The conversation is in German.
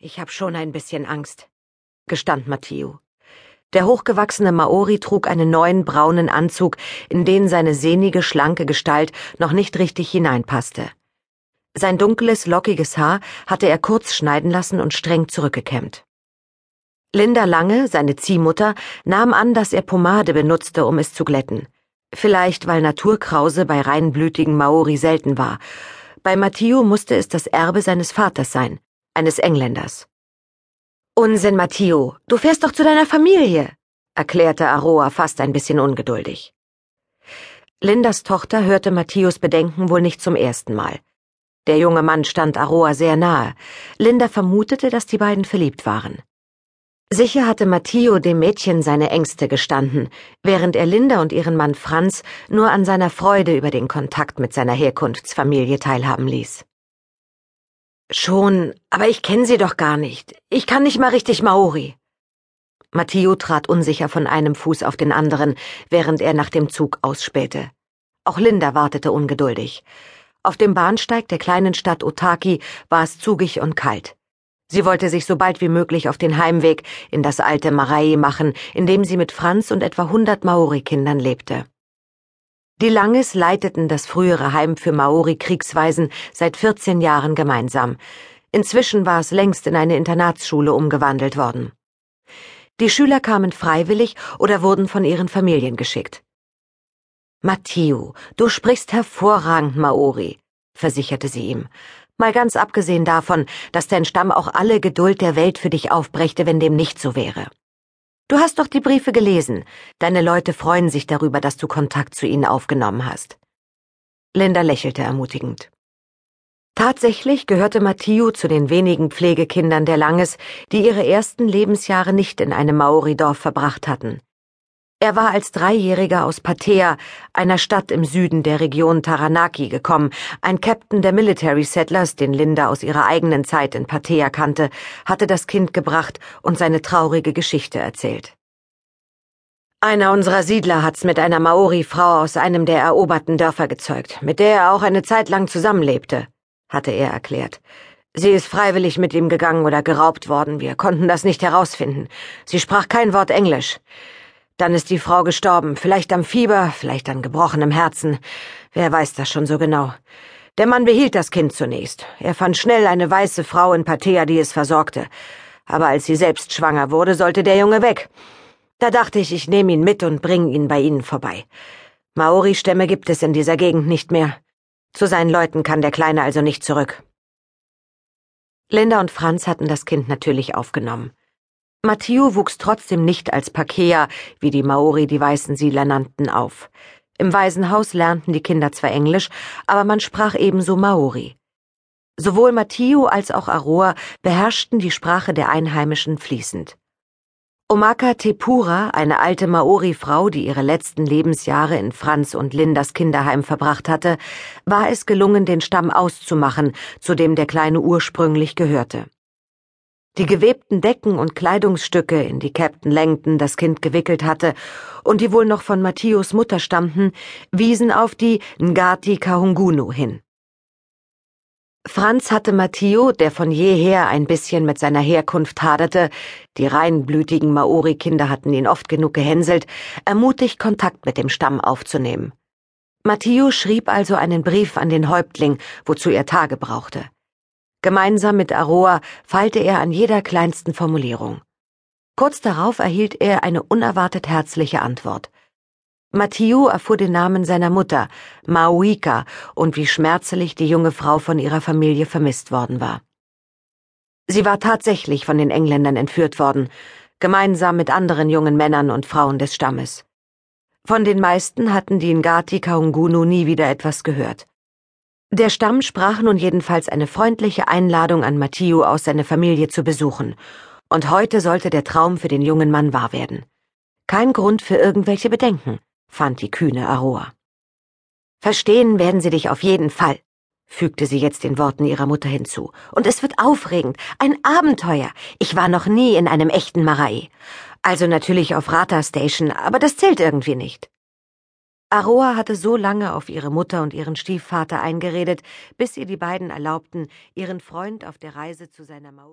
Ich hab schon ein bisschen Angst, gestand Matteo. Der hochgewachsene Maori trug einen neuen braunen Anzug, in den seine sehnige, schlanke Gestalt noch nicht richtig hineinpasste. Sein dunkles, lockiges Haar hatte er kurz schneiden lassen und streng zurückgekämmt. Linda Lange, seine Ziehmutter, nahm an, dass er Pomade benutzte, um es zu glätten. Vielleicht, weil Naturkrause bei reinblütigen Maori selten war. Bei Matteo musste es das Erbe seines Vaters sein eines Engländers. Unsinn, Matteo, du fährst doch zu deiner Familie, erklärte Aroa fast ein bisschen ungeduldig. Lindas Tochter hörte Matthews Bedenken wohl nicht zum ersten Mal. Der junge Mann stand Aroa sehr nahe. Linda vermutete, dass die beiden verliebt waren. Sicher hatte Matteo dem Mädchen seine Ängste gestanden, während er Linda und ihren Mann Franz nur an seiner Freude über den Kontakt mit seiner Herkunftsfamilie teilhaben ließ. Schon, aber ich kenne sie doch gar nicht. Ich kann nicht mal richtig Maori. Matteo trat unsicher von einem Fuß auf den anderen, während er nach dem Zug ausspähte. Auch Linda wartete ungeduldig. Auf dem Bahnsteig der kleinen Stadt Otaki war es zugig und kalt. Sie wollte sich so bald wie möglich auf den Heimweg in das alte Marai machen, in dem sie mit Franz und etwa hundert Maori-Kindern lebte. Die Langes leiteten das frühere Heim für Maori-Kriegsweisen seit 14 Jahren gemeinsam. Inzwischen war es längst in eine Internatsschule umgewandelt worden. Die Schüler kamen freiwillig oder wurden von ihren Familien geschickt. Matteo, du sprichst hervorragend Maori, versicherte sie ihm. Mal ganz abgesehen davon, dass dein Stamm auch alle Geduld der Welt für dich aufbrächte, wenn dem nicht so wäre. Du hast doch die Briefe gelesen. Deine Leute freuen sich darüber, dass du Kontakt zu ihnen aufgenommen hast. Linda lächelte ermutigend. Tatsächlich gehörte Matthieu zu den wenigen Pflegekindern der Langes, die ihre ersten Lebensjahre nicht in einem Maoridorf verbracht hatten. Er war als Dreijähriger aus Patea, einer Stadt im Süden der Region Taranaki, gekommen. Ein Captain der Military Settlers, den Linda aus ihrer eigenen Zeit in Patea kannte, hatte das Kind gebracht und seine traurige Geschichte erzählt. Einer unserer Siedler hat's mit einer Maori-Frau aus einem der eroberten Dörfer gezeugt, mit der er auch eine Zeit lang zusammenlebte, hatte er erklärt. Sie ist freiwillig mit ihm gegangen oder geraubt worden, wir konnten das nicht herausfinden. Sie sprach kein Wort Englisch. Dann ist die Frau gestorben, vielleicht am Fieber, vielleicht an gebrochenem Herzen. Wer weiß das schon so genau. Der Mann behielt das Kind zunächst. Er fand schnell eine weiße Frau in Patea, die es versorgte. Aber als sie selbst schwanger wurde, sollte der Junge weg. Da dachte ich, ich nehme ihn mit und bringe ihn bei Ihnen vorbei. Maori-Stämme gibt es in dieser Gegend nicht mehr. Zu seinen Leuten kann der Kleine also nicht zurück. Linda und Franz hatten das Kind natürlich aufgenommen. Matthieu wuchs trotzdem nicht als Pakea, wie die Maori die weißen Siedler nannten, auf. Im Waisenhaus lernten die Kinder zwar Englisch, aber man sprach ebenso Maori. Sowohl Matthieu als auch Aroa beherrschten die Sprache der Einheimischen fließend. Omaka Tepura, eine alte Maori-Frau, die ihre letzten Lebensjahre in Franz und Lindas Kinderheim verbracht hatte, war es gelungen, den Stamm auszumachen, zu dem der Kleine ursprünglich gehörte. Die gewebten Decken und Kleidungsstücke, in die Captain Langton das Kind gewickelt hatte und die wohl noch von Matthäus Mutter stammten, wiesen auf die Ngati Kahungunu hin. Franz hatte Matteo, der von jeher ein bisschen mit seiner Herkunft haderte, die reinblütigen Maori-Kinder hatten ihn oft genug gehänselt, ermutigt, Kontakt mit dem Stamm aufzunehmen. Matteo schrieb also einen Brief an den Häuptling, wozu er Tage brauchte. Gemeinsam mit Aroa feilte er an jeder kleinsten Formulierung. Kurz darauf erhielt er eine unerwartet herzliche Antwort. Matthieu erfuhr den Namen seiner Mutter, Mauika, und wie schmerzlich die junge Frau von ihrer Familie vermisst worden war. Sie war tatsächlich von den Engländern entführt worden, gemeinsam mit anderen jungen Männern und Frauen des Stammes. Von den meisten hatten die Ngati Kaungunu nie wieder etwas gehört. Der Stamm sprach nun jedenfalls eine freundliche Einladung an Matthieu aus, seine Familie zu besuchen, und heute sollte der Traum für den jungen Mann wahr werden. Kein Grund für irgendwelche Bedenken, fand die kühne Aroa. Verstehen werden sie dich auf jeden Fall, fügte sie jetzt den Worten ihrer Mutter hinzu. Und es wird aufregend, ein Abenteuer. Ich war noch nie in einem echten Marai. Also natürlich auf Rata Station, aber das zählt irgendwie nicht. Aroa hatte so lange auf ihre Mutter und ihren Stiefvater eingeredet, bis ihr die beiden erlaubten, ihren Freund auf der Reise zu seiner Mauer